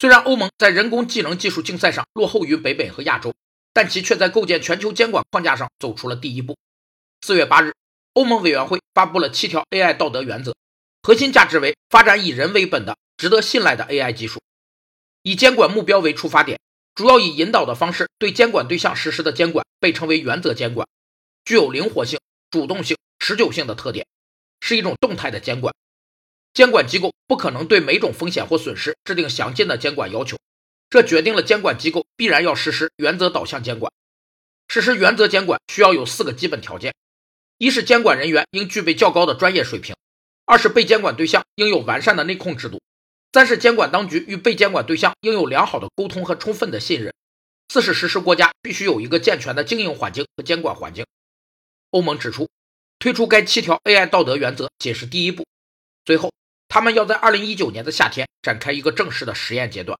虽然欧盟在人工智能技术竞赛上落后于北美和亚洲，但其却在构建全球监管框架上走出了第一步。四月八日，欧盟委员会发布了七条 AI 道德原则，核心价值为发展以人为本的、值得信赖的 AI 技术，以监管目标为出发点，主要以引导的方式对监管对象实施的监管被称为原则监管，具有灵活性、主动性、持久性的特点，是一种动态的监管。监管机构不可能对每种风险或损失制定详尽的监管要求，这决定了监管机构必然要实施原则导向监管。实施原则监管需要有四个基本条件：一是监管人员应具备较高的专业水平；二是被监管对象应有完善的内控制度；三是监管当局与被监管对象应有良好的沟通和充分的信任；四是实施国家必须有一个健全的经营环境和监管环境。欧盟指出，推出该七条 AI 道德原则仅是第一步，最后。他们要在二零一九年的夏天展开一个正式的实验阶段。